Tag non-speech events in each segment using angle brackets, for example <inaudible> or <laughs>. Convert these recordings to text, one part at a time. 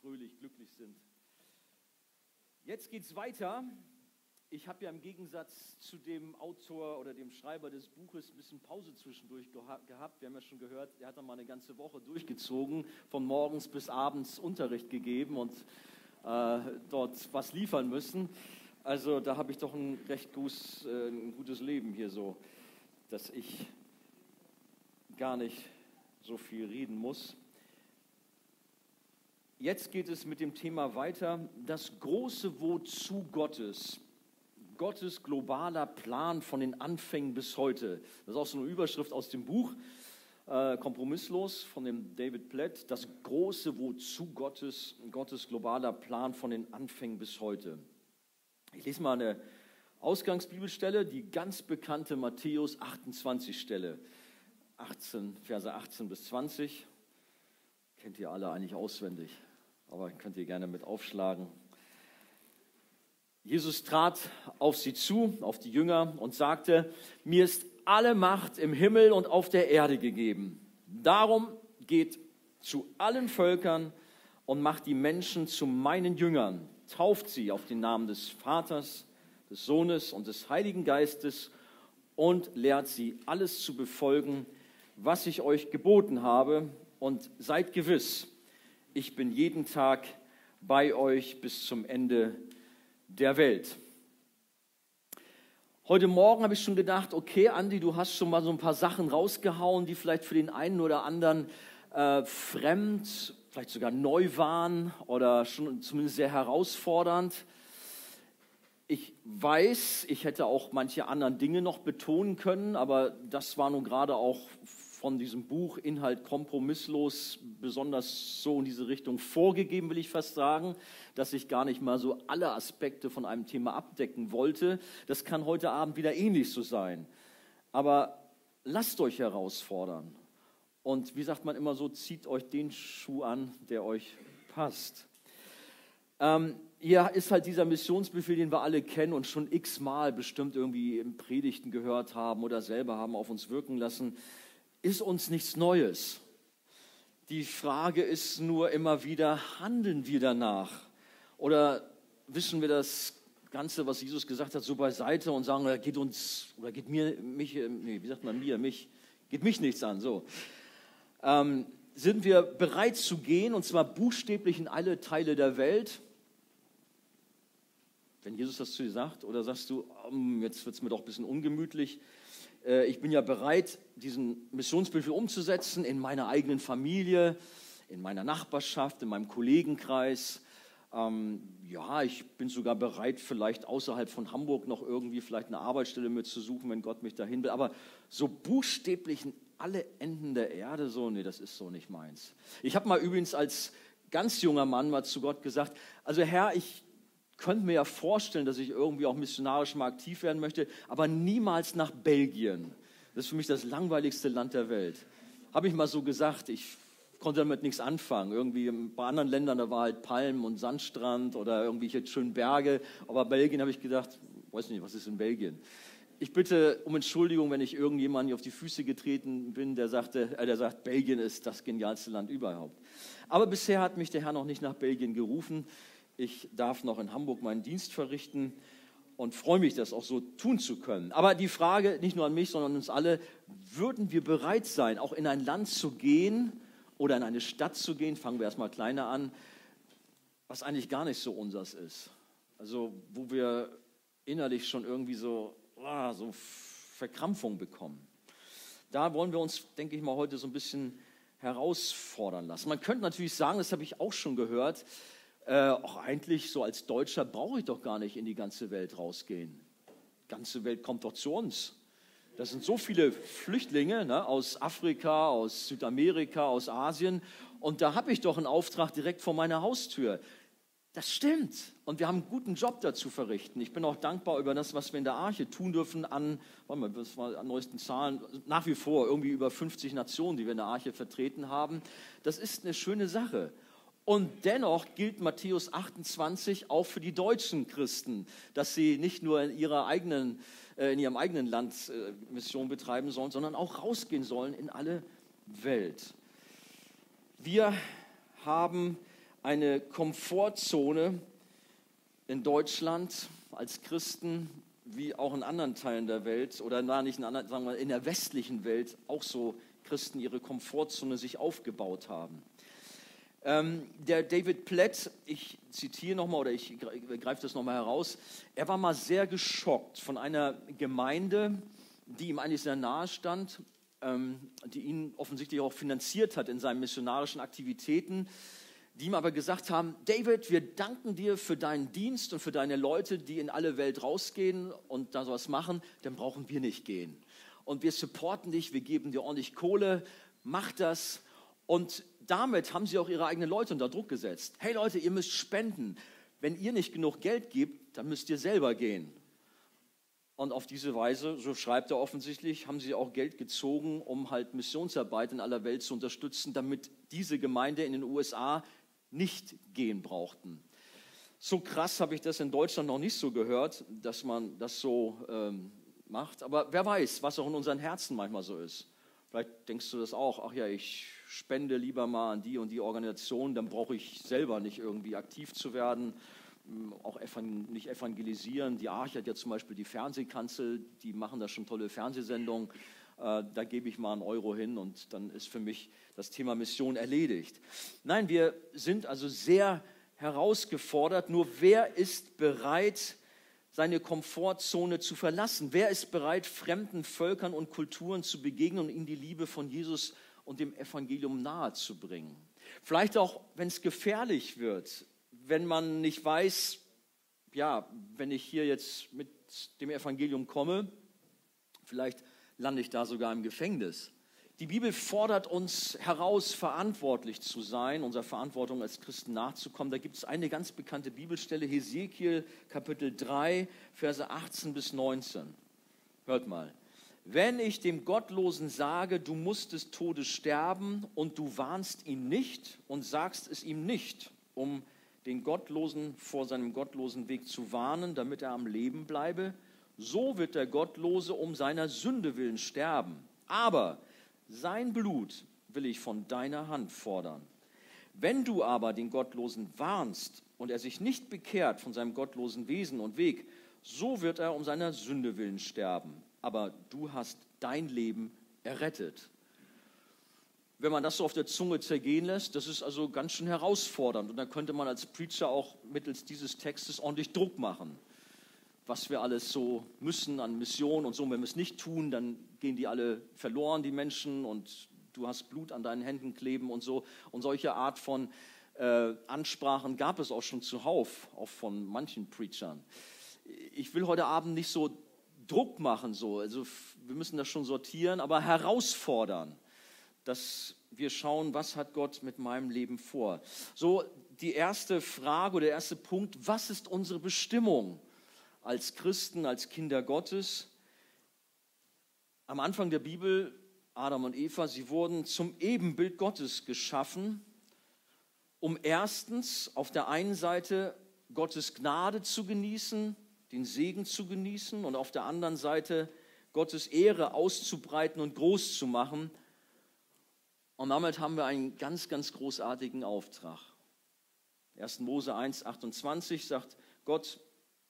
fröhlich, glücklich sind. Jetzt geht es weiter. Ich habe ja im Gegensatz zu dem Autor oder dem Schreiber des Buches ein bisschen Pause zwischendurch gehabt. Wir haben ja schon gehört, er hat dann mal eine ganze Woche durchgezogen, von morgens bis abends Unterricht gegeben und äh, dort was liefern müssen. Also da habe ich doch ein recht gutes, äh, ein gutes Leben hier so, dass ich gar nicht so viel reden muss. Jetzt geht es mit dem Thema weiter, das große Wozu Gottes. Gottes globaler Plan von den Anfängen bis heute. Das ist auch so eine Überschrift aus dem Buch, äh, kompromisslos von dem David Platt. Das große Wozu Gottes, Gottes globaler Plan von den Anfängen bis heute. Ich lese mal eine Ausgangsbibelstelle, die ganz bekannte Matthäus 28 Stelle, 18, Verse 18 bis 20. Kennt ihr alle eigentlich auswendig, aber könnt ihr gerne mit aufschlagen. Jesus trat auf sie zu, auf die Jünger und sagte, mir ist alle Macht im Himmel und auf der Erde gegeben. Darum geht zu allen Völkern und macht die Menschen zu meinen Jüngern, tauft sie auf den Namen des Vaters, des Sohnes und des Heiligen Geistes und lehrt sie alles zu befolgen, was ich euch geboten habe. Und seid gewiss, ich bin jeden Tag bei euch bis zum Ende der Welt. Heute Morgen habe ich schon gedacht, okay, Andi, du hast schon mal so ein paar Sachen rausgehauen, die vielleicht für den einen oder anderen äh, fremd, vielleicht sogar neu waren oder schon zumindest sehr herausfordernd. Ich weiß, ich hätte auch manche anderen Dinge noch betonen können, aber das war nun gerade auch von diesem Buch Inhalt kompromisslos besonders so in diese Richtung vorgegeben, will ich fast sagen, dass ich gar nicht mal so alle Aspekte von einem Thema abdecken wollte. Das kann heute Abend wieder ähnlich so sein. Aber lasst euch herausfordern. Und wie sagt man immer so, zieht euch den Schuh an, der euch passt. Ähm, hier ist halt dieser Missionsbefehl, den wir alle kennen und schon x-mal bestimmt irgendwie im Predigten gehört haben oder selber haben auf uns wirken lassen ist uns nichts Neues. Die Frage ist nur immer wieder, handeln wir danach? Oder wissen wir das Ganze, was Jesus gesagt hat, so beiseite und sagen, geht uns, oder geht mir, mich, nee, wie sagt man mir, mich, geht mich nichts an, so. Ähm, sind wir bereit zu gehen, und zwar buchstäblich in alle Teile der Welt? Wenn Jesus das zu dir sagt, oder sagst du, jetzt wird es mir doch ein bisschen ungemütlich, äh, ich bin ja bereit, diesen Missionsbefehl umzusetzen in meiner eigenen Familie, in meiner Nachbarschaft, in meinem Kollegenkreis. Ähm, ja, ich bin sogar bereit, vielleicht außerhalb von Hamburg noch irgendwie vielleicht eine Arbeitsstelle mitzusuchen, wenn Gott mich dahin will. Aber so buchstäblich in alle Enden der Erde, so, nee, das ist so nicht meins. Ich habe mal übrigens als ganz junger Mann mal zu Gott gesagt, also Herr, ich könnte mir ja vorstellen, dass ich irgendwie auch missionarisch mal aktiv werden möchte, aber niemals nach Belgien. Das ist für mich das langweiligste Land der Welt. Habe ich mal so gesagt. Ich konnte damit nichts anfangen. Irgendwie bei anderen Ländern, da war halt Palmen und Sandstrand oder irgendwelche schönen Berge. Aber Belgien habe ich gedacht, weiß nicht, was ist in Belgien? Ich bitte um Entschuldigung, wenn ich irgendjemanden auf die Füße getreten bin, der, sagte, äh, der sagt, Belgien ist das genialste Land überhaupt. Aber bisher hat mich der Herr noch nicht nach Belgien gerufen. Ich darf noch in Hamburg meinen Dienst verrichten und freue mich, das auch so tun zu können. Aber die Frage, nicht nur an mich, sondern an uns alle, würden wir bereit sein, auch in ein Land zu gehen oder in eine Stadt zu gehen, fangen wir erstmal kleiner an, was eigentlich gar nicht so unseres ist. Also wo wir innerlich schon irgendwie so, ah, so Verkrampfung bekommen. Da wollen wir uns, denke ich mal, heute so ein bisschen herausfordern lassen. Man könnte natürlich sagen, das habe ich auch schon gehört, äh, auch eigentlich so als Deutscher brauche ich doch gar nicht in die ganze Welt rausgehen. Die ganze Welt kommt doch zu uns. Das sind so viele Flüchtlinge ne, aus Afrika, aus Südamerika, aus Asien. Und da habe ich doch einen Auftrag direkt vor meiner Haustür. Das stimmt. Und wir haben einen guten Job dazu verrichten. Ich bin auch dankbar über das, was wir in der Arche tun dürfen an, warte mal, das war an neuesten Zahlen, nach wie vor irgendwie über 50 Nationen, die wir in der Arche vertreten haben. Das ist eine schöne Sache. Und dennoch gilt Matthäus 28 auch für die deutschen Christen, dass sie nicht nur in, ihrer eigenen, äh, in ihrem eigenen Land äh, Mission betreiben sollen, sondern auch rausgehen sollen in alle Welt. Wir haben eine Komfortzone in Deutschland als Christen, wie auch in anderen Teilen der Welt oder na, nicht in, anderen, sagen wir, in der westlichen Welt auch so Christen ihre Komfortzone sich aufgebaut haben. Ähm, der David Platt, ich zitiere nochmal oder ich greife das nochmal heraus, er war mal sehr geschockt von einer Gemeinde, die ihm eigentlich sehr nahe stand, ähm, die ihn offensichtlich auch finanziert hat in seinen missionarischen Aktivitäten, die ihm aber gesagt haben, David, wir danken dir für deinen Dienst und für deine Leute, die in alle Welt rausgehen und da sowas machen, dann brauchen wir nicht gehen. Und wir supporten dich, wir geben dir ordentlich Kohle, mach das. Und damit haben sie auch ihre eigenen Leute unter Druck gesetzt. Hey Leute, ihr müsst spenden. Wenn ihr nicht genug Geld gebt, dann müsst ihr selber gehen. Und auf diese Weise, so schreibt er offensichtlich, haben sie auch Geld gezogen, um halt Missionsarbeit in aller Welt zu unterstützen, damit diese Gemeinde in den USA nicht gehen brauchten. So krass habe ich das in Deutschland noch nicht so gehört, dass man das so ähm, macht. Aber wer weiß, was auch in unseren Herzen manchmal so ist. Vielleicht denkst du das auch, ach ja, ich spende lieber mal an die und die Organisation, dann brauche ich selber nicht irgendwie aktiv zu werden, hm, auch nicht evangelisieren. Die Arche hat ja zum Beispiel die Fernsehkanzel, die machen da schon tolle Fernsehsendungen. Äh, da gebe ich mal einen Euro hin und dann ist für mich das Thema Mission erledigt. Nein, wir sind also sehr herausgefordert. Nur wer ist bereit, seine Komfortzone zu verlassen? Wer ist bereit, fremden Völkern und Kulturen zu begegnen und ihnen die Liebe von Jesus und dem Evangelium nahezubringen. Vielleicht auch, wenn es gefährlich wird, wenn man nicht weiß, ja, wenn ich hier jetzt mit dem Evangelium komme, vielleicht lande ich da sogar im Gefängnis. Die Bibel fordert uns heraus, verantwortlich zu sein, unserer Verantwortung als Christen nachzukommen. Da gibt es eine ganz bekannte Bibelstelle, Hesekiel Kapitel 3, Verse 18 bis 19. Hört mal. Wenn ich dem Gottlosen sage, du musst des Todes sterben und du warnst ihn nicht und sagst es ihm nicht, um den Gottlosen vor seinem gottlosen Weg zu warnen, damit er am Leben bleibe, so wird der Gottlose um seiner Sünde willen sterben. Aber sein Blut will ich von deiner Hand fordern. Wenn du aber den Gottlosen warnst und er sich nicht bekehrt von seinem gottlosen Wesen und Weg, so wird er um seiner Sünde willen sterben aber du hast dein Leben errettet. Wenn man das so auf der Zunge zergehen lässt, das ist also ganz schön herausfordernd. Und da könnte man als Preacher auch mittels dieses Textes ordentlich Druck machen, was wir alles so müssen an Mission und so. Und wenn wir es nicht tun, dann gehen die alle verloren, die Menschen, und du hast Blut an deinen Händen kleben und so. Und solche Art von äh, Ansprachen gab es auch schon zuhauf, auch von manchen Preachern. Ich will heute Abend nicht so Druck machen, so. Also wir müssen das schon sortieren, aber herausfordern, dass wir schauen, was hat Gott mit meinem Leben vor. So die erste Frage oder der erste Punkt, was ist unsere Bestimmung als Christen, als Kinder Gottes? Am Anfang der Bibel, Adam und Eva, sie wurden zum Ebenbild Gottes geschaffen, um erstens auf der einen Seite Gottes Gnade zu genießen, den Segen zu genießen und auf der anderen Seite Gottes Ehre auszubreiten und groß zu machen. Und damit haben wir einen ganz, ganz großartigen Auftrag. 1. Mose 1, 28 sagt Gott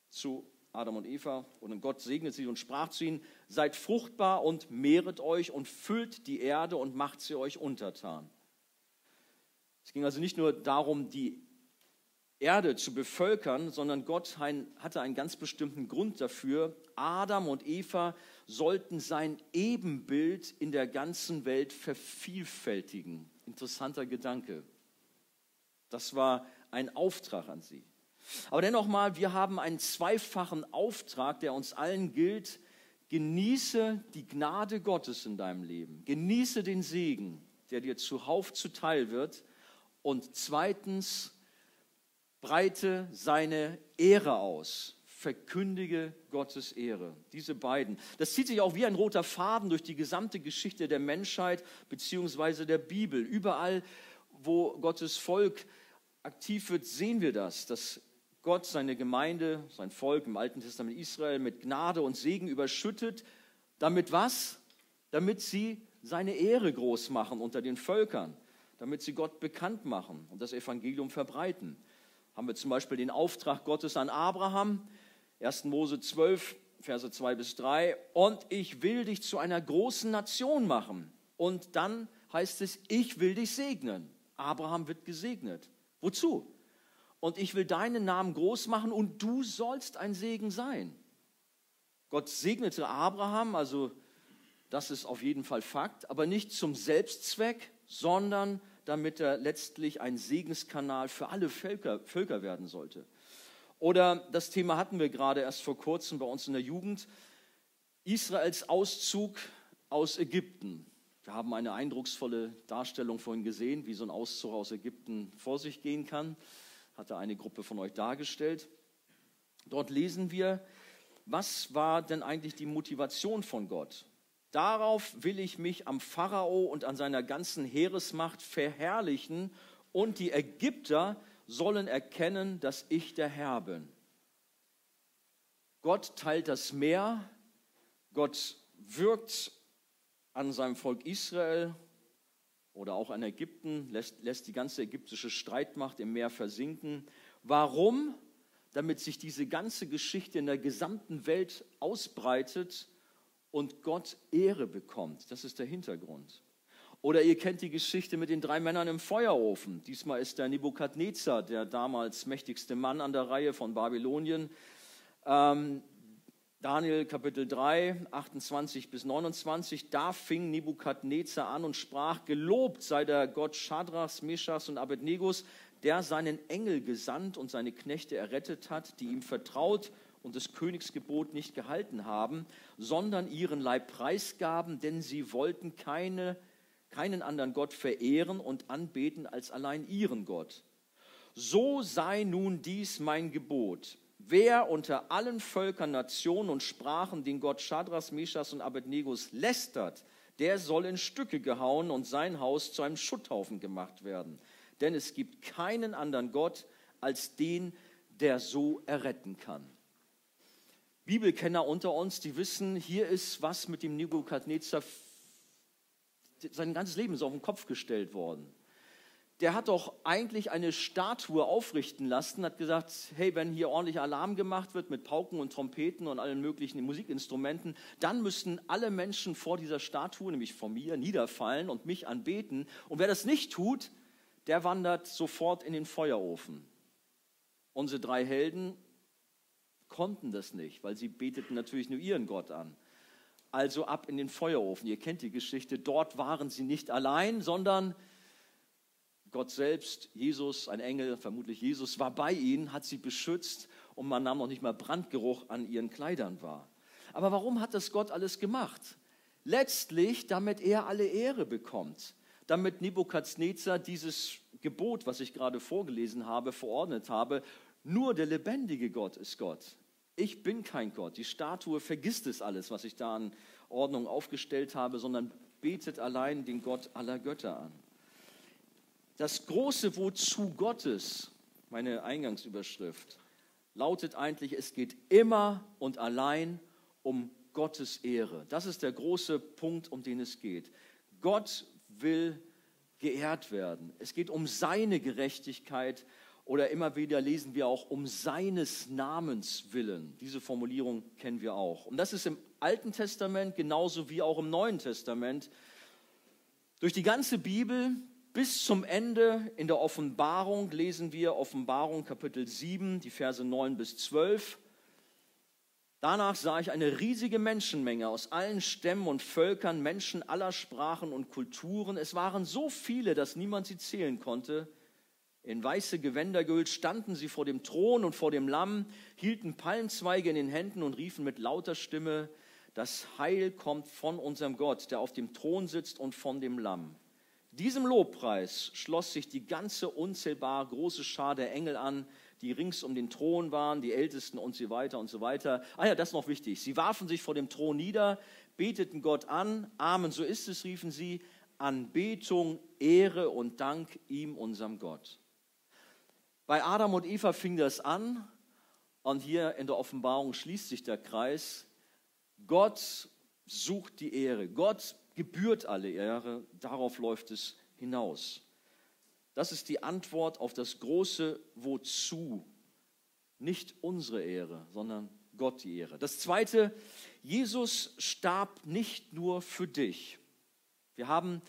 zu Adam und Eva und Gott segnet sie und sprach zu ihnen, seid fruchtbar und mehret euch und füllt die Erde und macht sie euch untertan. Es ging also nicht nur darum, die Erde zu bevölkern, sondern Gott hatte einen ganz bestimmten Grund dafür. Adam und Eva sollten sein Ebenbild in der ganzen Welt vervielfältigen. Interessanter Gedanke. Das war ein Auftrag an sie. Aber dennoch mal, wir haben einen zweifachen Auftrag, der uns allen gilt. Genieße die Gnade Gottes in deinem Leben. Genieße den Segen, der dir zuhauf zuteil wird. Und zweitens, breite seine Ehre aus, verkündige Gottes Ehre. Diese beiden. Das zieht sich auch wie ein roter Faden durch die gesamte Geschichte der Menschheit beziehungsweise der Bibel. Überall, wo Gottes Volk aktiv wird, sehen wir das, dass Gott seine Gemeinde, sein Volk im Alten Testament Israel mit Gnade und Segen überschüttet. Damit was? Damit sie seine Ehre groß machen unter den Völkern damit sie Gott bekannt machen und das Evangelium verbreiten. Haben wir zum Beispiel den Auftrag Gottes an Abraham, 1. Mose 12, Verse 2 bis 3. Und ich will dich zu einer großen Nation machen. Und dann heißt es, ich will dich segnen. Abraham wird gesegnet. Wozu? Und ich will deinen Namen groß machen und du sollst ein Segen sein. Gott segnete Abraham, also das ist auf jeden Fall Fakt, aber nicht zum Selbstzweck, sondern damit er letztlich ein Segenskanal für alle Völker, Völker werden sollte. Oder das Thema hatten wir gerade erst vor kurzem bei uns in der Jugend, Israels Auszug aus Ägypten. Wir haben eine eindrucksvolle Darstellung vorhin gesehen, wie so ein Auszug aus Ägypten vor sich gehen kann. Hatte eine Gruppe von euch dargestellt. Dort lesen wir, was war denn eigentlich die Motivation von Gott? Darauf will ich mich am Pharao und an seiner ganzen Heeresmacht verherrlichen und die Ägypter sollen erkennen, dass ich der Herr bin. Gott teilt das Meer, Gott wirkt an seinem Volk Israel oder auch an Ägypten, lässt, lässt die ganze ägyptische Streitmacht im Meer versinken. Warum? Damit sich diese ganze Geschichte in der gesamten Welt ausbreitet und Gott Ehre bekommt. Das ist der Hintergrund. Oder ihr kennt die Geschichte mit den drei Männern im Feuerofen. Diesmal ist der Nebukadnezar, der damals mächtigste Mann an der Reihe von Babylonien. Ähm, Daniel Kapitel 3, 28 bis 29, da fing Nebukadnezar an und sprach, gelobt sei der Gott Shadrachs, Meschachs und Abednegos, der seinen Engel gesandt und seine Knechte errettet hat, die ihm vertraut und das Königsgebot nicht gehalten haben, sondern ihren Leib preisgaben, denn sie wollten keine, keinen anderen Gott verehren und anbeten als allein ihren Gott. So sei nun dies mein Gebot. Wer unter allen Völkern, Nationen und Sprachen den Gott Schadras, Meschas und Abednegos lästert, der soll in Stücke gehauen und sein Haus zu einem Schutthaufen gemacht werden. Denn es gibt keinen anderen Gott als den, der so erretten kann. Bibelkenner unter uns, die wissen, hier ist was mit dem Nebukadnezar, sein ganzes Leben ist auf den Kopf gestellt worden. Der hat doch eigentlich eine Statue aufrichten lassen, hat gesagt, hey, wenn hier ordentlich Alarm gemacht wird mit Pauken und Trompeten und allen möglichen Musikinstrumenten, dann müssten alle Menschen vor dieser Statue, nämlich vor mir, niederfallen und mich anbeten. Und wer das nicht tut, der wandert sofort in den Feuerofen. Unsere drei Helden konnten das nicht, weil sie beteten natürlich nur ihren Gott an. Also ab in den Feuerofen. Ihr kennt die Geschichte. Dort waren sie nicht allein, sondern Gott selbst, Jesus, ein Engel, vermutlich Jesus, war bei ihnen, hat sie beschützt und man nahm noch nicht mal Brandgeruch an ihren Kleidern wahr. Aber warum hat das Gott alles gemacht? Letztlich, damit er alle Ehre bekommt, damit Nebukadnezar dieses Gebot, was ich gerade vorgelesen habe, verordnet habe, nur der lebendige Gott ist Gott. Ich bin kein Gott. Die Statue vergisst es alles, was ich da an Ordnung aufgestellt habe, sondern betet allein den Gott aller Götter an. Das große Wozu Gottes, meine Eingangsüberschrift, lautet eigentlich, es geht immer und allein um Gottes Ehre. Das ist der große Punkt, um den es geht. Gott will geehrt werden. Es geht um seine Gerechtigkeit oder immer wieder lesen wir auch um seines Namens willen. Diese Formulierung kennen wir auch. Und das ist im Alten Testament genauso wie auch im Neuen Testament. Durch die ganze Bibel bis zum Ende in der Offenbarung lesen wir Offenbarung Kapitel 7, die Verse 9 bis 12. Danach sah ich eine riesige Menschenmenge aus allen Stämmen und Völkern, Menschen aller Sprachen und Kulturen. Es waren so viele, dass niemand sie zählen konnte. In weiße Gewänder gehüllt standen sie vor dem Thron und vor dem Lamm, hielten Palmzweige in den Händen und riefen mit lauter Stimme, das Heil kommt von unserem Gott, der auf dem Thron sitzt und von dem Lamm. Diesem Lobpreis schloss sich die ganze unzählbar große Schar der Engel an, die rings um den Thron waren, die Ältesten und so weiter und so weiter. Ah ja, das ist noch wichtig. Sie warfen sich vor dem Thron nieder, beteten Gott an. Amen, so ist es, riefen sie. Anbetung, Ehre und Dank ihm, unserem Gott. Bei Adam und Eva fing das an und hier in der Offenbarung schließt sich der Kreis. Gott sucht die Ehre. Gott gebührt alle Ehre. Darauf läuft es hinaus. Das ist die Antwort auf das große Wozu. Nicht unsere Ehre, sondern Gott die Ehre. Das zweite, Jesus starb nicht nur für dich. Wir haben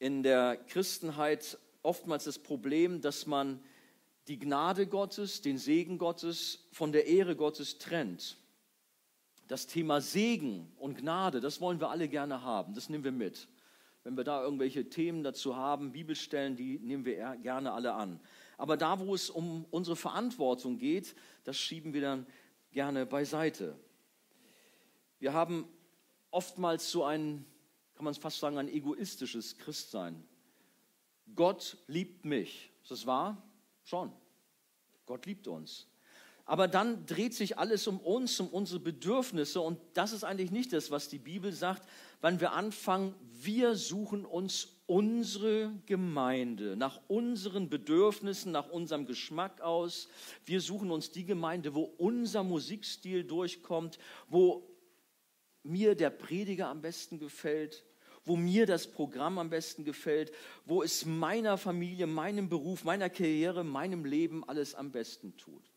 in der Christenheit oftmals das Problem, dass man die Gnade Gottes, den Segen Gottes von der Ehre Gottes trennt. Das Thema Segen und Gnade, das wollen wir alle gerne haben, das nehmen wir mit. Wenn wir da irgendwelche Themen dazu haben, Bibelstellen, die nehmen wir gerne alle an. Aber da, wo es um unsere Verantwortung geht, das schieben wir dann gerne beiseite. Wir haben oftmals so ein, kann man es fast sagen, ein egoistisches Christsein. Gott liebt mich. Ist das wahr? Schon. Gott liebt uns. Aber dann dreht sich alles um uns, um unsere Bedürfnisse. Und das ist eigentlich nicht das, was die Bibel sagt, wenn wir anfangen, wir suchen uns unsere Gemeinde nach unseren Bedürfnissen, nach unserem Geschmack aus. Wir suchen uns die Gemeinde, wo unser Musikstil durchkommt, wo mir der Prediger am besten gefällt, wo mir das Programm am besten gefällt, wo es meiner Familie, meinem Beruf, meiner Karriere, meinem Leben alles am besten tut.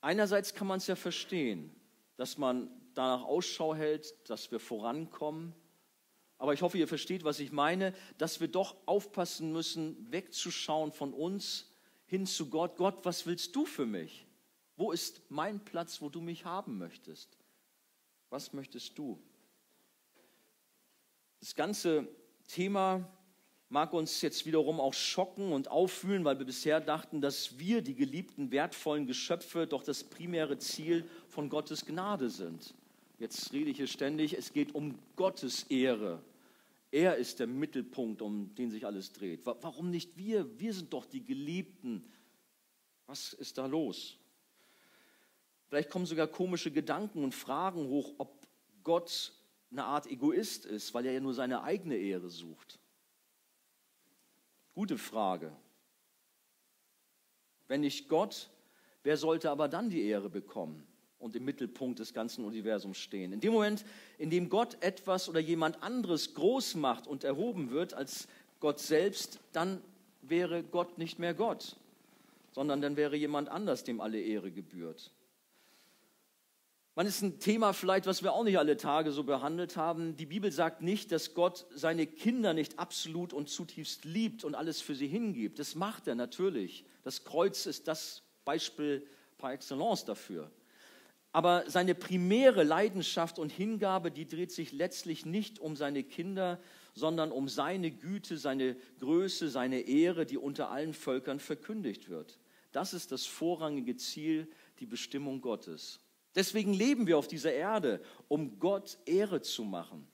Einerseits kann man es ja verstehen, dass man danach Ausschau hält, dass wir vorankommen. Aber ich hoffe, ihr versteht, was ich meine, dass wir doch aufpassen müssen, wegzuschauen von uns hin zu Gott. Gott, was willst du für mich? Wo ist mein Platz, wo du mich haben möchtest? Was möchtest du? Das ganze Thema mag uns jetzt wiederum auch schocken und auffühlen, weil wir bisher dachten, dass wir, die geliebten, wertvollen Geschöpfe, doch das primäre Ziel von Gottes Gnade sind. Jetzt rede ich hier ständig, es geht um Gottes Ehre. Er ist der Mittelpunkt, um den sich alles dreht. Warum nicht wir? Wir sind doch die Geliebten. Was ist da los? Vielleicht kommen sogar komische Gedanken und Fragen hoch, ob Gott eine Art Egoist ist, weil er ja nur seine eigene Ehre sucht. Gute Frage. Wenn nicht Gott, wer sollte aber dann die Ehre bekommen und im Mittelpunkt des ganzen Universums stehen? In dem Moment, in dem Gott etwas oder jemand anderes groß macht und erhoben wird als Gott selbst, dann wäre Gott nicht mehr Gott, sondern dann wäre jemand anders, dem alle Ehre gebührt. Man ist ein Thema vielleicht, was wir auch nicht alle Tage so behandelt haben. Die Bibel sagt nicht, dass Gott seine Kinder nicht absolut und zutiefst liebt und alles für sie hingibt. Das macht er natürlich. Das Kreuz ist das Beispiel par excellence dafür. Aber seine primäre Leidenschaft und Hingabe, die dreht sich letztlich nicht um seine Kinder, sondern um seine Güte, seine Größe, seine Ehre, die unter allen Völkern verkündigt wird. Das ist das vorrangige Ziel, die Bestimmung Gottes. Deswegen leben wir auf dieser Erde, um Gott Ehre zu machen.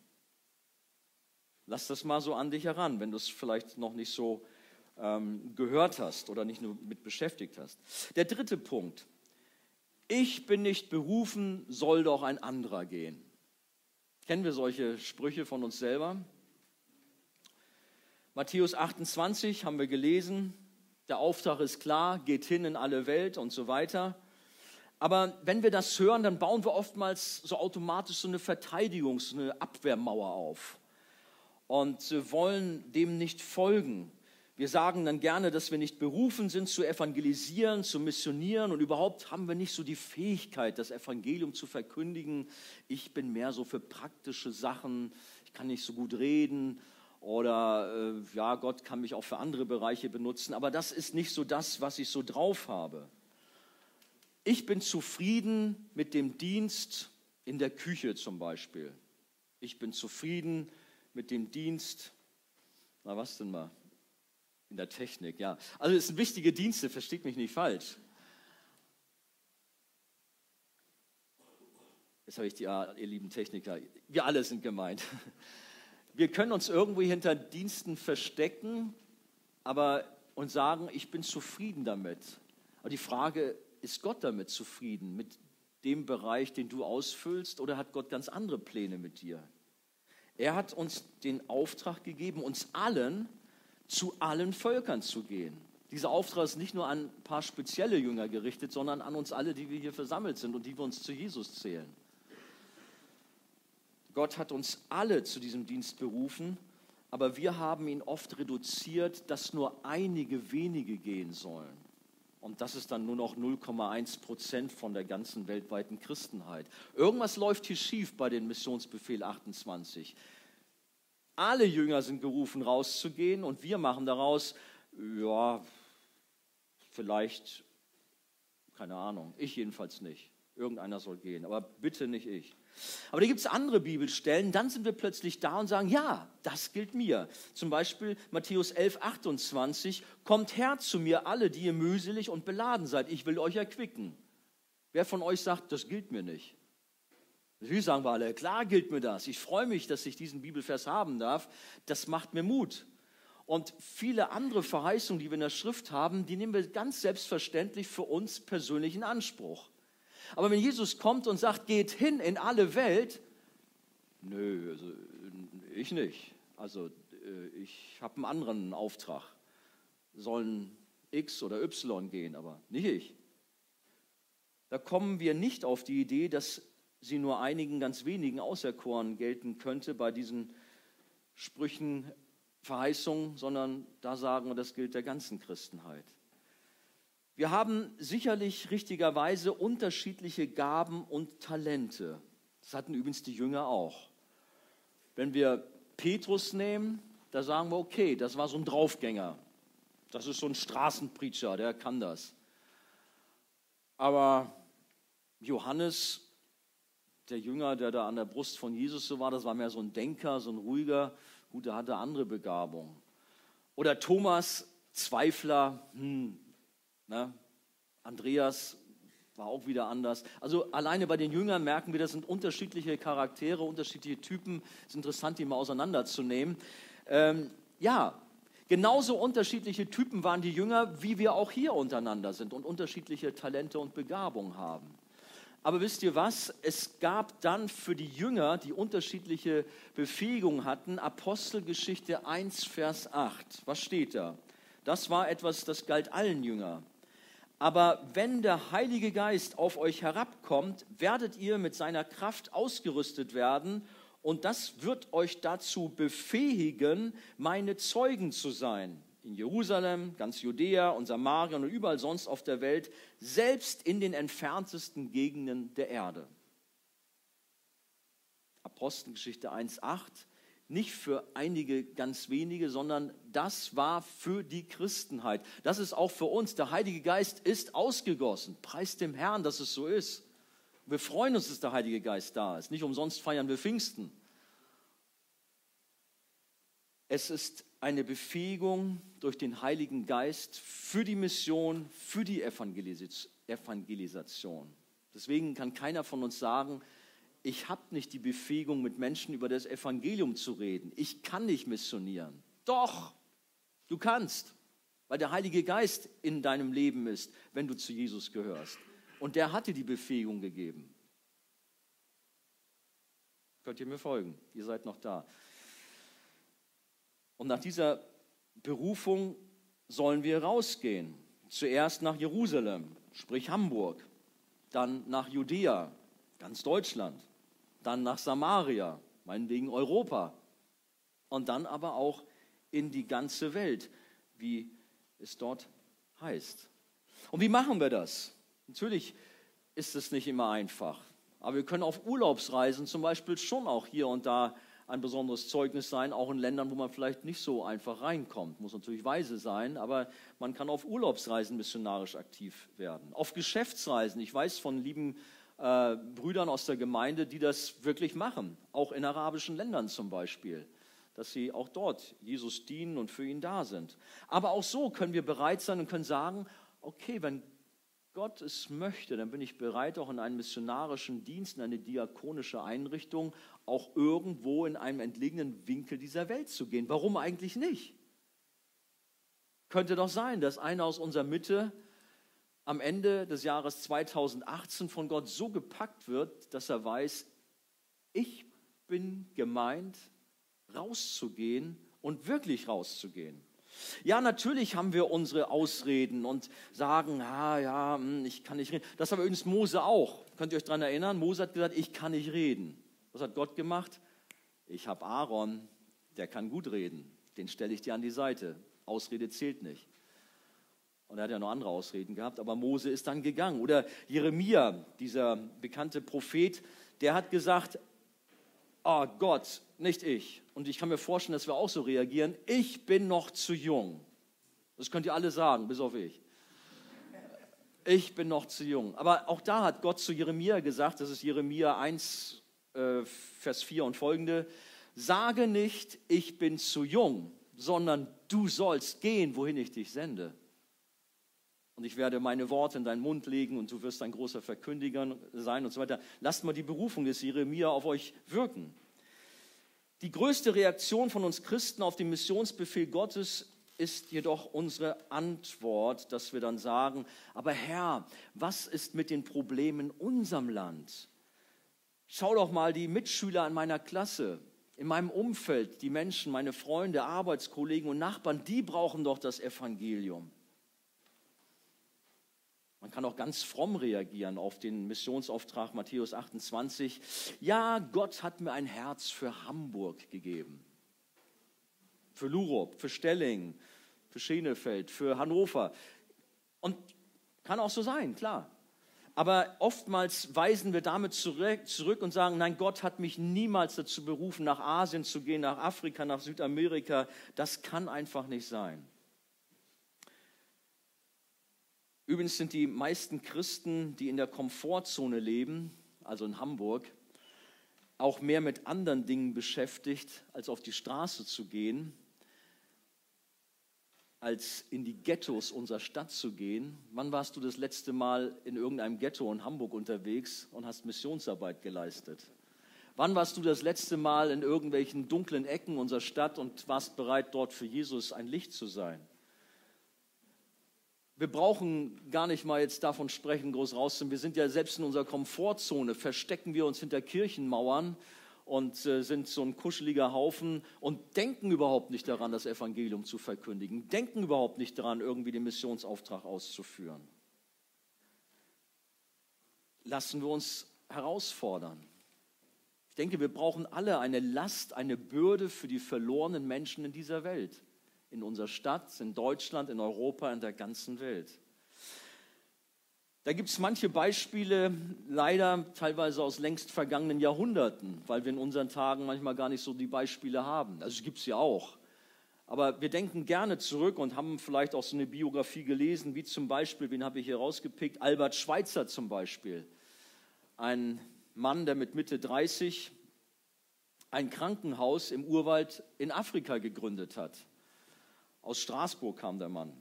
Lass das mal so an dich heran, wenn du es vielleicht noch nicht so ähm, gehört hast oder nicht nur mit beschäftigt hast. Der dritte Punkt. Ich bin nicht berufen, soll doch ein anderer gehen. Kennen wir solche Sprüche von uns selber? Matthäus 28 haben wir gelesen. Der Auftrag ist klar, geht hin in alle Welt und so weiter. Aber wenn wir das hören, dann bauen wir oftmals so automatisch so eine Verteidigungs-, so eine Abwehrmauer auf und wollen dem nicht folgen. Wir sagen dann gerne, dass wir nicht berufen sind zu evangelisieren, zu missionieren und überhaupt haben wir nicht so die Fähigkeit, das Evangelium zu verkündigen. Ich bin mehr so für praktische Sachen, ich kann nicht so gut reden oder äh, ja, Gott kann mich auch für andere Bereiche benutzen, aber das ist nicht so das, was ich so drauf habe. Ich bin zufrieden mit dem Dienst in der Küche zum Beispiel. Ich bin zufrieden mit dem Dienst, na was denn mal, in der Technik, ja. Also es sind wichtige Dienste, versteht mich nicht falsch. Jetzt habe ich die, ah, ihr lieben Techniker, wir alle sind gemeint. <laughs> Wir können uns irgendwo hinter Diensten verstecken, aber und sagen, ich bin zufrieden damit. Aber die Frage ist Gott damit zufrieden, mit dem Bereich, den du ausfüllst, oder hat Gott ganz andere Pläne mit dir? Er hat uns den Auftrag gegeben, uns allen zu allen Völkern zu gehen. Dieser Auftrag ist nicht nur an ein paar spezielle Jünger gerichtet, sondern an uns alle, die wir hier versammelt sind und die wir uns zu Jesus zählen. Gott hat uns alle zu diesem Dienst berufen, aber wir haben ihn oft reduziert, dass nur einige wenige gehen sollen. Und das ist dann nur noch 0,1 Prozent von der ganzen weltweiten Christenheit. Irgendwas läuft hier schief bei dem Missionsbefehl 28. Alle Jünger sind gerufen, rauszugehen und wir machen daraus, ja, vielleicht, keine Ahnung, ich jedenfalls nicht. Irgendeiner soll gehen, aber bitte nicht ich. Aber da gibt es andere Bibelstellen, dann sind wir plötzlich da und sagen, ja, das gilt mir. Zum Beispiel Matthäus 11, 28, kommt her zu mir alle, die ihr mühselig und beladen seid, ich will euch erquicken. Wer von euch sagt, das gilt mir nicht? Natürlich sagen wir alle, klar gilt mir das. Ich freue mich, dass ich diesen Bibelvers haben darf. Das macht mir Mut. Und viele andere Verheißungen, die wir in der Schrift haben, die nehmen wir ganz selbstverständlich für uns persönlich in Anspruch. Aber wenn Jesus kommt und sagt, geht hin in alle Welt, nö, also ich nicht. Also äh, ich habe einen anderen Auftrag. Sollen X oder Y gehen, aber nicht ich. Da kommen wir nicht auf die Idee, dass sie nur einigen ganz wenigen Auserkoren gelten könnte bei diesen Sprüchen, Verheißungen, sondern da sagen wir, das gilt der ganzen Christenheit. Wir haben sicherlich richtigerweise unterschiedliche Gaben und Talente. Das hatten übrigens die Jünger auch. Wenn wir Petrus nehmen, da sagen wir, okay, das war so ein Draufgänger. Das ist so ein Straßenpreacher, der kann das. Aber Johannes, der Jünger, der da an der Brust von Jesus so war, das war mehr so ein Denker, so ein ruhiger. Gut, der hatte andere Begabung. Oder Thomas, Zweifler, hm, Ne? Andreas war auch wieder anders. Also alleine bei den Jüngern merken wir, das sind unterschiedliche Charaktere, unterschiedliche Typen. Es ist interessant, die mal auseinanderzunehmen. Ähm, ja, genauso unterschiedliche Typen waren die Jünger, wie wir auch hier untereinander sind und unterschiedliche Talente und Begabungen haben. Aber wisst ihr was? Es gab dann für die Jünger, die unterschiedliche Befähigungen hatten, Apostelgeschichte 1, Vers 8. Was steht da? Das war etwas, das galt allen Jüngern. Aber wenn der Heilige Geist auf euch herabkommt, werdet ihr mit seiner Kraft ausgerüstet werden und das wird euch dazu befähigen, meine Zeugen zu sein. In Jerusalem, ganz Judäa und Samarien und überall sonst auf der Welt, selbst in den entferntesten Gegenden der Erde. Apostelgeschichte 1,8 nicht für einige ganz wenige, sondern das war für die Christenheit. Das ist auch für uns. Der Heilige Geist ist ausgegossen. Preis dem Herrn, dass es so ist. Wir freuen uns, dass der Heilige Geist da ist. Nicht umsonst feiern wir Pfingsten. Es ist eine Befähigung durch den Heiligen Geist für die Mission, für die Evangelisation. Deswegen kann keiner von uns sagen, ich habe nicht die Befähigung, mit Menschen über das Evangelium zu reden. Ich kann nicht missionieren. Doch, du kannst, weil der Heilige Geist in deinem Leben ist, wenn du zu Jesus gehörst. Und der hat dir die Befähigung gegeben. Könnt ihr mir folgen? Ihr seid noch da. Und nach dieser Berufung sollen wir rausgehen. Zuerst nach Jerusalem, sprich Hamburg, dann nach Judäa, ganz Deutschland, dann nach Samaria, meinetwegen Europa und dann aber auch in die ganze Welt, wie es dort heißt. Und wie machen wir das? Natürlich ist es nicht immer einfach, aber wir können auf Urlaubsreisen zum Beispiel schon auch hier und da ein besonderes Zeugnis sein, auch in Ländern, wo man vielleicht nicht so einfach reinkommt. Muss natürlich weise sein, aber man kann auf Urlaubsreisen missionarisch aktiv werden. Auf Geschäftsreisen. Ich weiß von lieben äh, Brüdern aus der Gemeinde, die das wirklich machen, auch in arabischen Ländern zum Beispiel, dass sie auch dort Jesus dienen und für ihn da sind. Aber auch so können wir bereit sein und können sagen, okay, wenn Gott es möchte, dann bin ich bereit, auch in einen missionarischen Dienst, in eine diakonische Einrichtung, auch irgendwo in einem entlegenen Winkel dieser Welt zu gehen. Warum eigentlich nicht? Könnte doch sein, dass einer aus unserer Mitte am Ende des Jahres 2018 von Gott so gepackt wird, dass er weiß, ich bin gemeint, rauszugehen und wirklich rauszugehen. Ja, natürlich haben wir unsere Ausreden und sagen, ah, ja, hm, ich kann nicht reden. Das hat übrigens Mose auch. Könnt ihr euch daran erinnern? Mose hat gesagt, ich kann nicht reden. Was hat Gott gemacht? Ich habe Aaron, der kann gut reden, den stelle ich dir an die Seite. Ausrede zählt nicht. Und er hat ja noch andere Ausreden gehabt, aber Mose ist dann gegangen. Oder Jeremia, dieser bekannte Prophet, der hat gesagt, oh Gott, nicht ich. Und ich kann mir vorstellen, dass wir auch so reagieren, ich bin noch zu jung. Das könnt ihr alle sagen, bis auf ich. Ich bin noch zu jung. Aber auch da hat Gott zu Jeremia gesagt, das ist Jeremia 1, äh, Vers 4 und folgende, sage nicht, ich bin zu jung, sondern du sollst gehen, wohin ich dich sende. Und ich werde meine Worte in deinen Mund legen und du wirst ein großer Verkündiger sein und so weiter. Lasst mal die Berufung des Jeremia auf euch wirken. Die größte Reaktion von uns Christen auf den Missionsbefehl Gottes ist jedoch unsere Antwort, dass wir dann sagen, aber Herr, was ist mit den Problemen in unserem Land? Schau doch mal die Mitschüler in meiner Klasse, in meinem Umfeld, die Menschen, meine Freunde, Arbeitskollegen und Nachbarn, die brauchen doch das Evangelium. Man kann auch ganz fromm reagieren auf den Missionsauftrag Matthäus 28. Ja, Gott hat mir ein Herz für Hamburg gegeben. Für Lurup, für Stelling, für Schenefeld, für Hannover. Und kann auch so sein, klar. Aber oftmals weisen wir damit zurück und sagen, nein, Gott hat mich niemals dazu berufen, nach Asien zu gehen, nach Afrika, nach Südamerika. Das kann einfach nicht sein. Übrigens sind die meisten Christen, die in der Komfortzone leben, also in Hamburg, auch mehr mit anderen Dingen beschäftigt, als auf die Straße zu gehen, als in die Ghettos unserer Stadt zu gehen. Wann warst du das letzte Mal in irgendeinem Ghetto in Hamburg unterwegs und hast Missionsarbeit geleistet? Wann warst du das letzte Mal in irgendwelchen dunklen Ecken unserer Stadt und warst bereit, dort für Jesus ein Licht zu sein? Wir brauchen gar nicht mal jetzt davon sprechen, groß rauszunehmen. Wir sind ja selbst in unserer Komfortzone, verstecken wir uns hinter Kirchenmauern und äh, sind so ein kuscheliger Haufen und denken überhaupt nicht daran, das Evangelium zu verkündigen, denken überhaupt nicht daran, irgendwie den Missionsauftrag auszuführen. Lassen wir uns herausfordern. Ich denke, wir brauchen alle eine Last, eine Bürde für die verlorenen Menschen in dieser Welt in unserer Stadt, in Deutschland, in Europa, in der ganzen Welt. Da gibt es manche Beispiele, leider teilweise aus längst vergangenen Jahrhunderten, weil wir in unseren Tagen manchmal gar nicht so die Beispiele haben. Also gibt es ja auch. Aber wir denken gerne zurück und haben vielleicht auch so eine Biografie gelesen, wie zum Beispiel, wen habe ich hier rausgepickt? Albert Schweitzer zum Beispiel. Ein Mann, der mit Mitte 30 ein Krankenhaus im Urwald in Afrika gegründet hat. Aus Straßburg kam der Mann.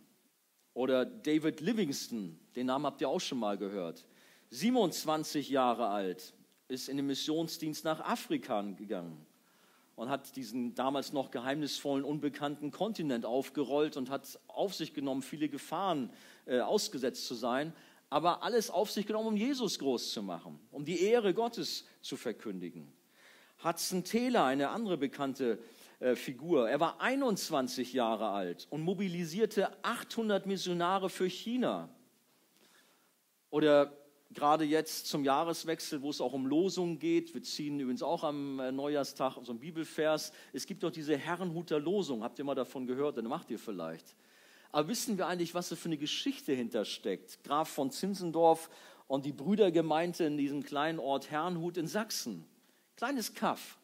Oder David Livingston, den Namen habt ihr auch schon mal gehört. 27 Jahre alt, ist in den Missionsdienst nach Afrika gegangen und hat diesen damals noch geheimnisvollen, unbekannten Kontinent aufgerollt und hat auf sich genommen, viele Gefahren äh, ausgesetzt zu sein, aber alles auf sich genommen, um Jesus groß zu machen, um die Ehre Gottes zu verkündigen. Hudson Taylor, eine andere bekannte äh, Figur. Er war 21 Jahre alt und mobilisierte 800 Missionare für China. Oder gerade jetzt zum Jahreswechsel, wo es auch um Losungen geht. Wir ziehen übrigens auch am äh, Neujahrstag so einen Bibelvers. Es gibt doch diese Herrenhuter Losung. Habt ihr mal davon gehört? Dann macht ihr vielleicht. Aber wissen wir eigentlich, was da für eine Geschichte hintersteckt? Graf von Zinzendorf und die Brüdergemeinde in diesem kleinen Ort Herrenhut in Sachsen. Kleines Kaff.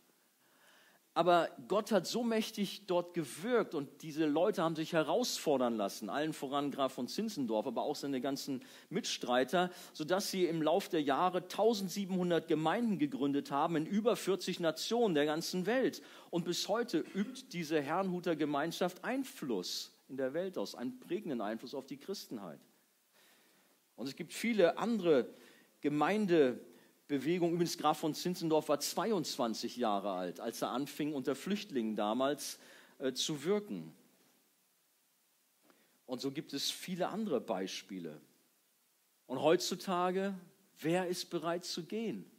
Aber Gott hat so mächtig dort gewirkt und diese Leute haben sich herausfordern lassen, allen voran Graf von Zinzendorf, aber auch seine ganzen Mitstreiter, sodass sie im Lauf der Jahre 1700 Gemeinden gegründet haben in über 40 Nationen der ganzen Welt. Und bis heute übt diese Herrnhuter Gemeinschaft Einfluss in der Welt aus, einen prägenden Einfluss auf die Christenheit. Und es gibt viele andere Gemeinde Bewegung. Übrigens, Graf von Zinzendorf war 22 Jahre alt, als er anfing, unter Flüchtlingen damals äh, zu wirken. Und so gibt es viele andere Beispiele. Und heutzutage, wer ist bereit zu gehen?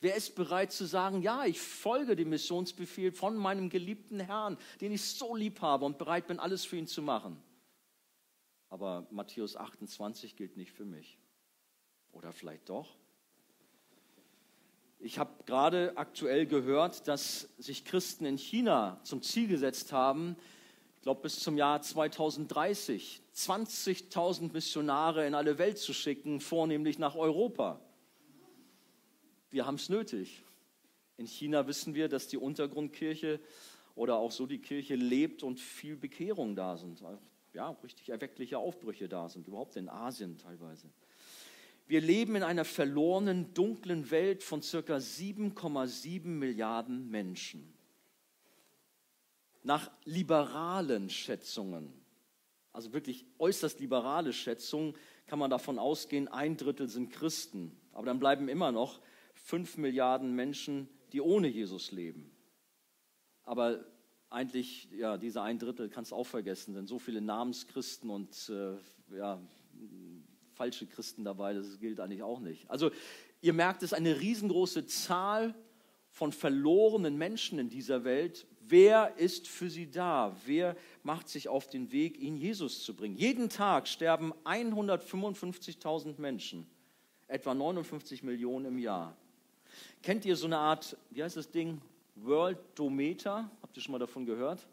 Wer ist bereit zu sagen, ja, ich folge dem Missionsbefehl von meinem geliebten Herrn, den ich so lieb habe und bereit bin, alles für ihn zu machen? Aber Matthäus 28 gilt nicht für mich. Oder vielleicht doch? Ich habe gerade aktuell gehört, dass sich Christen in China zum Ziel gesetzt haben, ich glaube bis zum Jahr 2030 20.000 Missionare in alle Welt zu schicken, vornehmlich nach Europa. Wir haben es nötig. In China wissen wir, dass die Untergrundkirche oder auch so die Kirche lebt und viel Bekehrung da sind. Ja, richtig erweckliche Aufbrüche da sind, überhaupt in Asien teilweise. Wir leben in einer verlorenen, dunklen Welt von circa 7,7 Milliarden Menschen. Nach liberalen Schätzungen, also wirklich äußerst liberale Schätzungen, kann man davon ausgehen, ein Drittel sind Christen. Aber dann bleiben immer noch 5 Milliarden Menschen, die ohne Jesus leben. Aber eigentlich, ja, diese ein Drittel kannst du auch vergessen, denn so viele Namenschristen und äh, ja, falsche Christen dabei, das gilt eigentlich auch nicht. Also ihr merkt, es ist eine riesengroße Zahl von verlorenen Menschen in dieser Welt. Wer ist für sie da? Wer macht sich auf den Weg, ihn Jesus zu bringen? Jeden Tag sterben 155.000 Menschen, etwa 59 Millionen im Jahr. Kennt ihr so eine Art, wie heißt das Ding? Worldometer? Habt ihr schon mal davon gehört?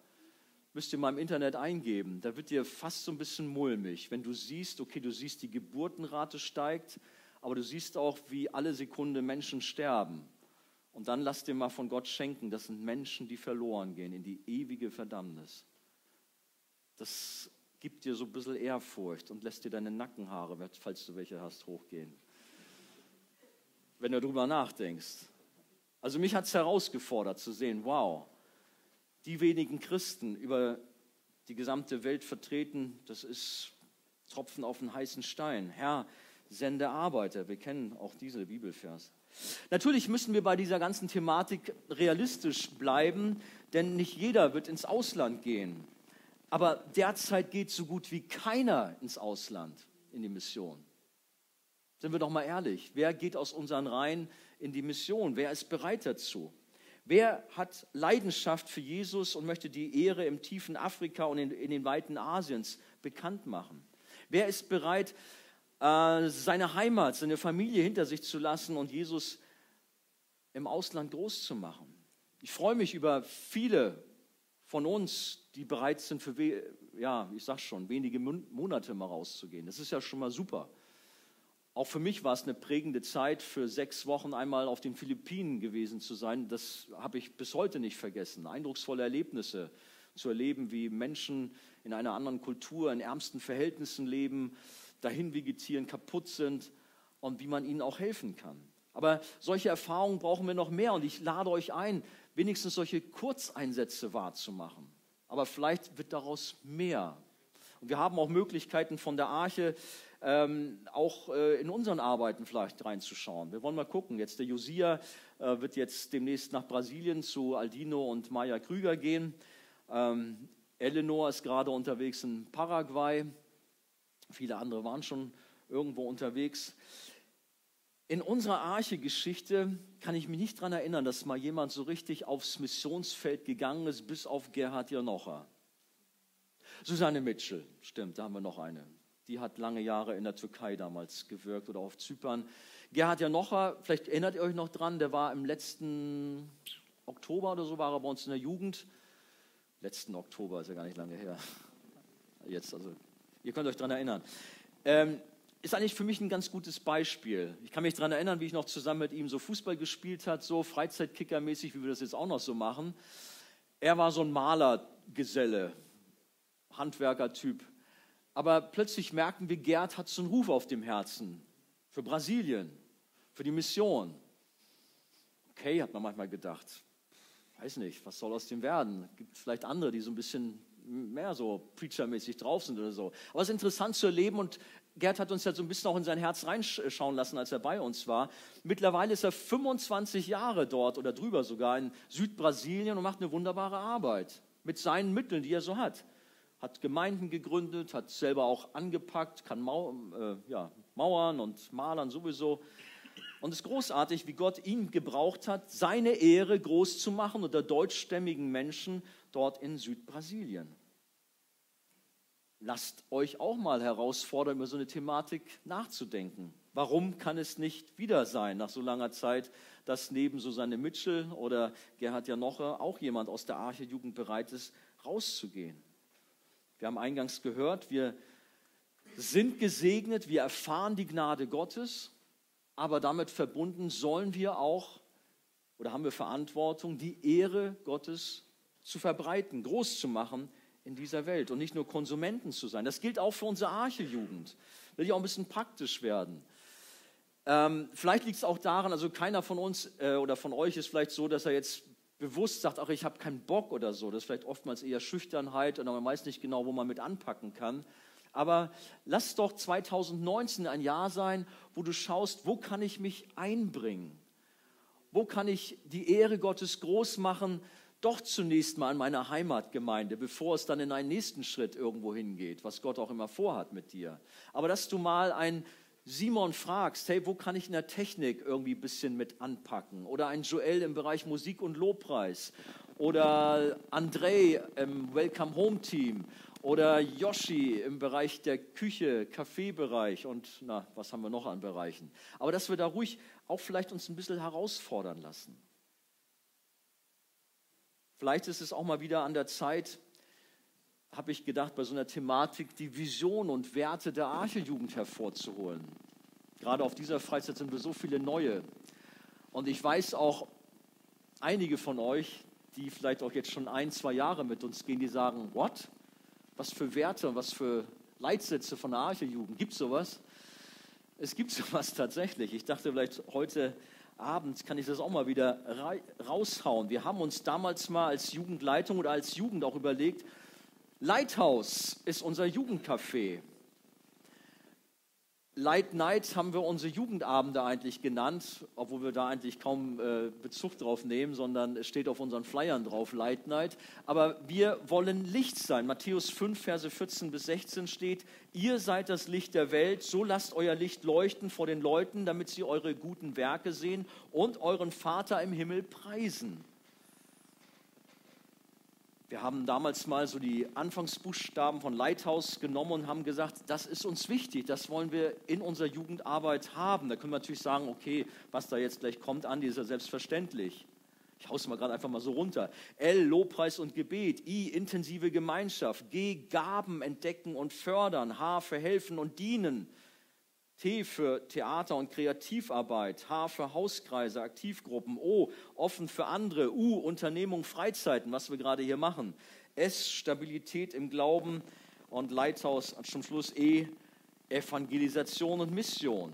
Müsst ihr mal im Internet eingeben. Da wird dir fast so ein bisschen mulmig, wenn du siehst, okay, du siehst, die Geburtenrate steigt, aber du siehst auch, wie alle Sekunde Menschen sterben. Und dann lass dir mal von Gott schenken, das sind Menschen, die verloren gehen in die ewige Verdammnis. Das gibt dir so ein bisschen Ehrfurcht und lässt dir deine Nackenhaare, falls du welche hast, hochgehen. Wenn du darüber nachdenkst. Also mich hat es herausgefordert zu sehen, wow, die wenigen Christen über die gesamte Welt vertreten, das ist Tropfen auf einen heißen Stein. Herr, sende Arbeiter. Wir kennen auch diese Bibelvers. Natürlich müssen wir bei dieser ganzen Thematik realistisch bleiben, denn nicht jeder wird ins Ausland gehen. Aber derzeit geht so gut wie keiner ins Ausland in die Mission. Sind wir doch mal ehrlich, wer geht aus unseren Reihen in die Mission? Wer ist bereit dazu? Wer hat Leidenschaft für Jesus und möchte die Ehre im tiefen Afrika und in, in den weiten Asiens bekannt machen? Wer ist bereit, äh, seine Heimat, seine Familie hinter sich zu lassen und Jesus im Ausland groß zu machen? Ich freue mich über viele von uns, die bereit sind, für, ja, ich sag schon, wenige Monate mal rauszugehen. Das ist ja schon mal super. Auch für mich war es eine prägende Zeit, für sechs Wochen einmal auf den Philippinen gewesen zu sein. Das habe ich bis heute nicht vergessen. Eindrucksvolle Erlebnisse zu erleben, wie Menschen in einer anderen Kultur, in ärmsten Verhältnissen leben, dahin vegetieren, kaputt sind und wie man ihnen auch helfen kann. Aber solche Erfahrungen brauchen wir noch mehr und ich lade euch ein, wenigstens solche Kurzeinsätze wahrzumachen. Aber vielleicht wird daraus mehr. Und wir haben auch Möglichkeiten von der Arche ähm, auch äh, in unseren Arbeiten vielleicht reinzuschauen. Wir wollen mal gucken. Jetzt der Josia äh, wird jetzt demnächst nach Brasilien zu Aldino und Maya Krüger gehen. Ähm, Eleanor ist gerade unterwegs in Paraguay. Viele andere waren schon irgendwo unterwegs. In unserer Arche-Geschichte kann ich mich nicht daran erinnern, dass mal jemand so richtig aufs Missionsfeld gegangen ist, bis auf Gerhard Janocher. Susanne Mitchell, stimmt, da haben wir noch eine die hat lange Jahre in der Türkei damals gewirkt oder auf Zypern. Gerhard Janocher, vielleicht erinnert ihr euch noch dran, der war im letzten Oktober oder so, war er bei uns in der Jugend. Letzten Oktober ist ja gar nicht lange her. Jetzt, also, ihr könnt euch daran erinnern. Ähm, ist eigentlich für mich ein ganz gutes Beispiel. Ich kann mich daran erinnern, wie ich noch zusammen mit ihm so Fußball gespielt habe, so Freizeitkickermäßig, wie wir das jetzt auch noch so machen. Er war so ein Malergeselle, Handwerkertyp. Aber plötzlich merken wir, Gerd hat so einen Ruf auf dem Herzen für Brasilien, für die Mission. Okay, hat man manchmal gedacht. Weiß nicht, was soll aus dem werden? Gibt vielleicht andere, die so ein bisschen mehr so preachermäßig drauf sind oder so. Aber es ist interessant zu erleben und Gerd hat uns ja so ein bisschen auch in sein Herz reinschauen lassen, als er bei uns war. Mittlerweile ist er 25 Jahre dort oder drüber sogar in Südbrasilien und macht eine wunderbare Arbeit mit seinen Mitteln, die er so hat hat Gemeinden gegründet, hat selber auch angepackt, kann Mau äh, ja, Mauern und Malern sowieso. Und es ist großartig, wie Gott ihn gebraucht hat, seine Ehre groß zu machen unter deutschstämmigen Menschen dort in Südbrasilien. Lasst euch auch mal herausfordern, über so eine Thematik nachzudenken. Warum kann es nicht wieder sein, nach so langer Zeit, dass neben Susanne Mitchell oder Gerhard Janoche auch jemand aus der Arche-Jugend bereit ist, rauszugehen? Wir haben eingangs gehört, wir sind gesegnet, wir erfahren die Gnade Gottes, aber damit verbunden sollen wir auch oder haben wir Verantwortung, die Ehre Gottes zu verbreiten, groß zu machen in dieser Welt und nicht nur Konsumenten zu sein. Das gilt auch für unsere Arche-Jugend. Will ich auch ein bisschen praktisch werden. Ähm, vielleicht liegt es auch daran, also keiner von uns äh, oder von euch ist vielleicht so, dass er jetzt bewusst sagt, ach, ich habe keinen Bock oder so. Das ist vielleicht oftmals eher Schüchternheit und man weiß nicht genau, wo man mit anpacken kann. Aber lass doch 2019 ein Jahr sein, wo du schaust, wo kann ich mich einbringen? Wo kann ich die Ehre Gottes groß machen? Doch zunächst mal in meiner Heimatgemeinde, bevor es dann in einen nächsten Schritt irgendwo hingeht, was Gott auch immer vorhat mit dir. Aber dass du mal ein Simon fragst, hey, wo kann ich in der Technik irgendwie ein bisschen mit anpacken? Oder ein Joel im Bereich Musik und Lobpreis. Oder André im Welcome Home Team. Oder Yoshi im Bereich der Küche, Kaffeebereich und na, was haben wir noch an Bereichen? Aber dass wir da ruhig auch vielleicht uns ein bisschen herausfordern lassen. Vielleicht ist es auch mal wieder an der Zeit, habe ich gedacht, bei so einer Thematik die Vision und Werte der Arche-Jugend hervorzuholen. Gerade auf dieser Freizeit sind wir so viele neue. Und ich weiß auch, einige von euch, die vielleicht auch jetzt schon ein, zwei Jahre mit uns gehen, die sagen, what? Was für Werte und was für Leitsätze von der Arche-Jugend? Gibt es sowas? Es gibt <laughs> sowas tatsächlich. Ich dachte vielleicht heute Abend kann ich das auch mal wieder raushauen. Wir haben uns damals mal als Jugendleitung oder als Jugend auch überlegt, Lighthouse ist unser Jugendcafé. Light Night haben wir unsere Jugendabende eigentlich genannt, obwohl wir da eigentlich kaum äh, Bezug drauf nehmen, sondern es steht auf unseren Flyern drauf, Light Night. Aber wir wollen Licht sein. Matthäus 5, Verse 14 bis 16 steht, ihr seid das Licht der Welt, so lasst euer Licht leuchten vor den Leuten, damit sie eure guten Werke sehen und euren Vater im Himmel preisen. Wir haben damals mal so die Anfangsbuchstaben von Lighthouse genommen und haben gesagt, das ist uns wichtig, das wollen wir in unserer Jugendarbeit haben. Da können wir natürlich sagen, okay, was da jetzt gleich kommt, Andi, ist ja selbstverständlich. Ich hau's mal gerade einfach mal so runter. L, Lobpreis und Gebet. I, intensive Gemeinschaft. G, Gaben entdecken und fördern. H, verhelfen und dienen. T für Theater und Kreativarbeit, H für Hauskreise, Aktivgruppen, O offen für andere, U Unternehmung, Freizeiten, was wir gerade hier machen, S Stabilität im Glauben und Leithaus zum Schluss E Evangelisation und Mission.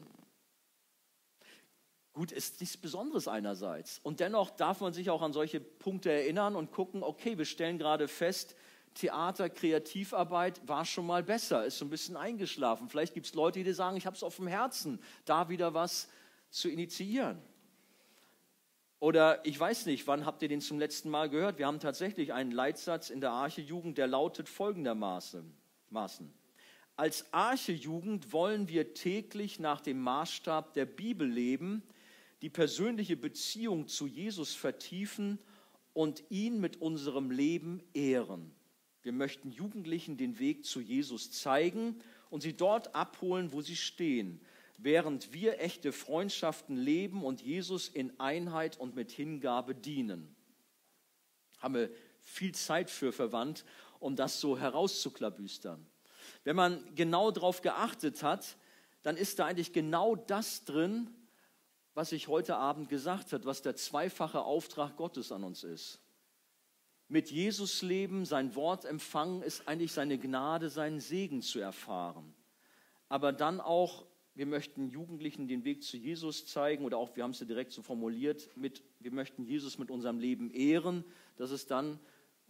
Gut, ist nichts Besonderes einerseits. Und dennoch darf man sich auch an solche Punkte erinnern und gucken, okay, wir stellen gerade fest, Theater, Kreativarbeit war schon mal besser, ist so ein bisschen eingeschlafen. Vielleicht gibt es Leute, die sagen, ich habe es auf dem Herzen, da wieder was zu initiieren. Oder ich weiß nicht, wann habt ihr den zum letzten Mal gehört? Wir haben tatsächlich einen Leitsatz in der Arche-Jugend, der lautet folgendermaßen. Als Arche-Jugend wollen wir täglich nach dem Maßstab der Bibel leben, die persönliche Beziehung zu Jesus vertiefen und ihn mit unserem Leben ehren. Wir möchten Jugendlichen den Weg zu Jesus zeigen und sie dort abholen, wo sie stehen, während wir echte Freundschaften leben und Jesus in Einheit und mit Hingabe dienen. Haben wir viel Zeit für verwandt, um das so herauszuklabüstern. Wenn man genau darauf geachtet hat, dann ist da eigentlich genau das drin, was ich heute Abend gesagt habe, was der zweifache Auftrag Gottes an uns ist mit Jesus leben, sein Wort empfangen, ist eigentlich seine Gnade, seinen Segen zu erfahren. Aber dann auch, wir möchten Jugendlichen den Weg zu Jesus zeigen oder auch, wir haben es ja direkt so formuliert, mit, wir möchten Jesus mit unserem Leben ehren. Das ist dann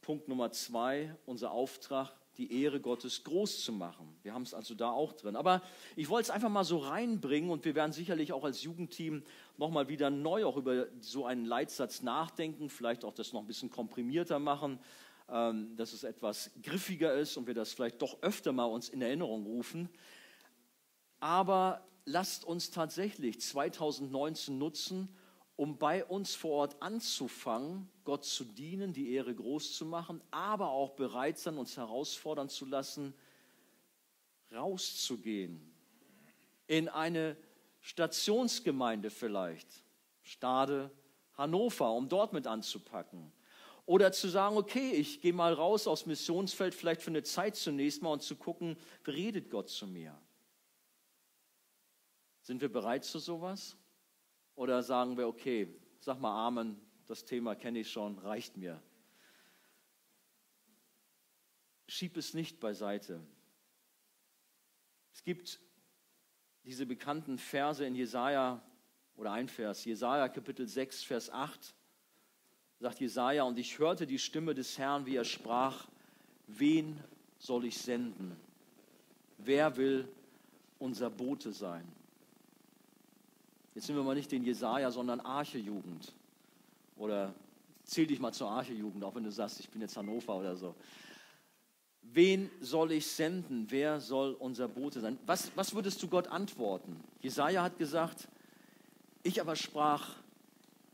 Punkt Nummer zwei, unser Auftrag, die Ehre Gottes groß zu machen. Wir haben es also da auch drin. Aber ich wollte es einfach mal so reinbringen und wir werden sicherlich auch als Jugendteam nochmal wieder neu auch über so einen Leitsatz nachdenken, vielleicht auch das noch ein bisschen komprimierter machen, ähm, dass es etwas griffiger ist und wir das vielleicht doch öfter mal uns in Erinnerung rufen. Aber lasst uns tatsächlich 2019 nutzen, um bei uns vor Ort anzufangen, Gott zu dienen, die Ehre groß zu machen, aber auch bereit sein, uns herausfordern zu lassen, rauszugehen in eine Stationsgemeinde vielleicht, Stade, Hannover, um dort mit anzupacken. Oder zu sagen, okay, ich gehe mal raus aus Missionsfeld, vielleicht für eine Zeit zunächst mal und zu gucken, redet Gott zu mir? Sind wir bereit zu sowas? Oder sagen wir, okay, sag mal Amen, das Thema kenne ich schon, reicht mir. Schieb es nicht beiseite. Es gibt diese bekannten Verse in Jesaja oder ein Vers, Jesaja Kapitel 6, Vers 8, sagt Jesaja, und ich hörte die Stimme des Herrn, wie er sprach: Wen soll ich senden? Wer will unser Bote sein? Jetzt sind wir mal nicht den Jesaja, sondern Archejugend. Oder zähl dich mal zur Archejugend, auch wenn du sagst, ich bin jetzt Hannover oder so. Wen soll ich senden? Wer soll unser Bote sein? Was, was würdest du Gott antworten? Jesaja hat gesagt, ich aber sprach,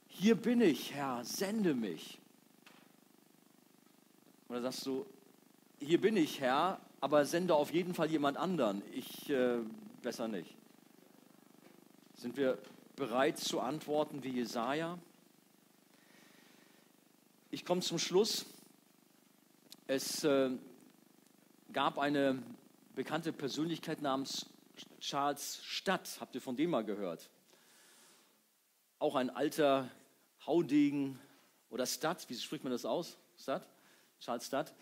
hier bin ich, Herr, sende mich. Oder sagst du, hier bin ich, Herr, aber sende auf jeden Fall jemand anderen. Ich äh, besser nicht. Sind wir bereit zu antworten wie Jesaja? Ich komme zum Schluss. Es äh, gab eine bekannte Persönlichkeit namens Charles Stadt. Habt ihr von dem mal gehört? Auch ein alter Haudegen oder Stadt, wie spricht man das aus? Stadt? Charles Stadt.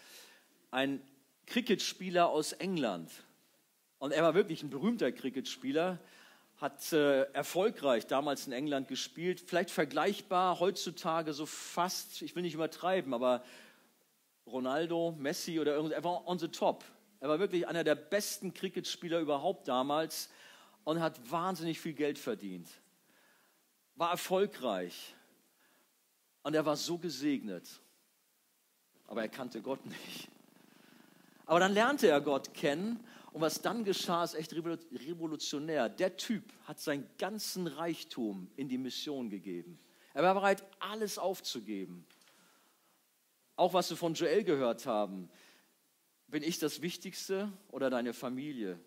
Ein Cricketspieler aus England. Und er war wirklich ein berühmter Cricketspieler, hat äh, erfolgreich damals in England gespielt, vielleicht vergleichbar heutzutage so fast, ich will nicht übertreiben, aber Ronaldo, Messi oder irgendwas, er war on the top. Er war wirklich einer der besten Cricketspieler überhaupt damals und hat wahnsinnig viel Geld verdient. War erfolgreich. Und er war so gesegnet. Aber er kannte Gott nicht. Aber dann lernte er Gott kennen und was dann geschah, ist echt revolutionär. Der Typ hat seinen ganzen Reichtum in die Mission gegeben. Er war bereit, alles aufzugeben. Auch was wir von Joel gehört haben. Bin ich das Wichtigste oder deine Familie?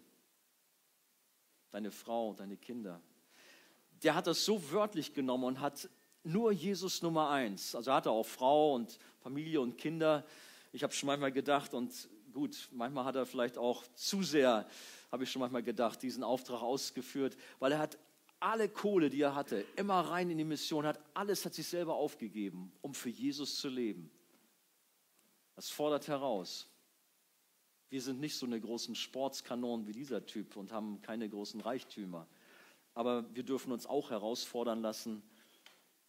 Deine Frau, deine Kinder? Der hat das so wörtlich genommen und hat nur Jesus Nummer eins. Also hat er auch Frau und Familie und Kinder. Ich habe schon manchmal gedacht, und gut, manchmal hat er vielleicht auch zu sehr, habe ich schon manchmal gedacht, diesen Auftrag ausgeführt, weil er hat alle Kohle, die er hatte, immer rein in die Mission, hat alles, hat sich selber aufgegeben, um für Jesus zu leben. Das fordert heraus. Wir sind nicht so eine großen Sportskanonen wie dieser Typ und haben keine großen Reichtümer. Aber wir dürfen uns auch herausfordern lassen,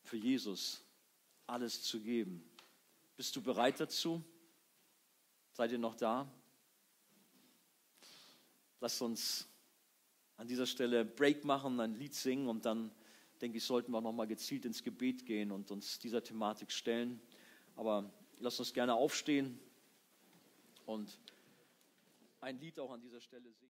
für Jesus alles zu geben. Bist du bereit dazu? Seid ihr noch da? Lasst uns an dieser Stelle Break machen, ein Lied singen und dann denke ich, sollten wir noch mal gezielt ins Gebet gehen und uns dieser Thematik stellen. Aber Lasst uns gerne aufstehen und ein Lied auch an dieser Stelle singen.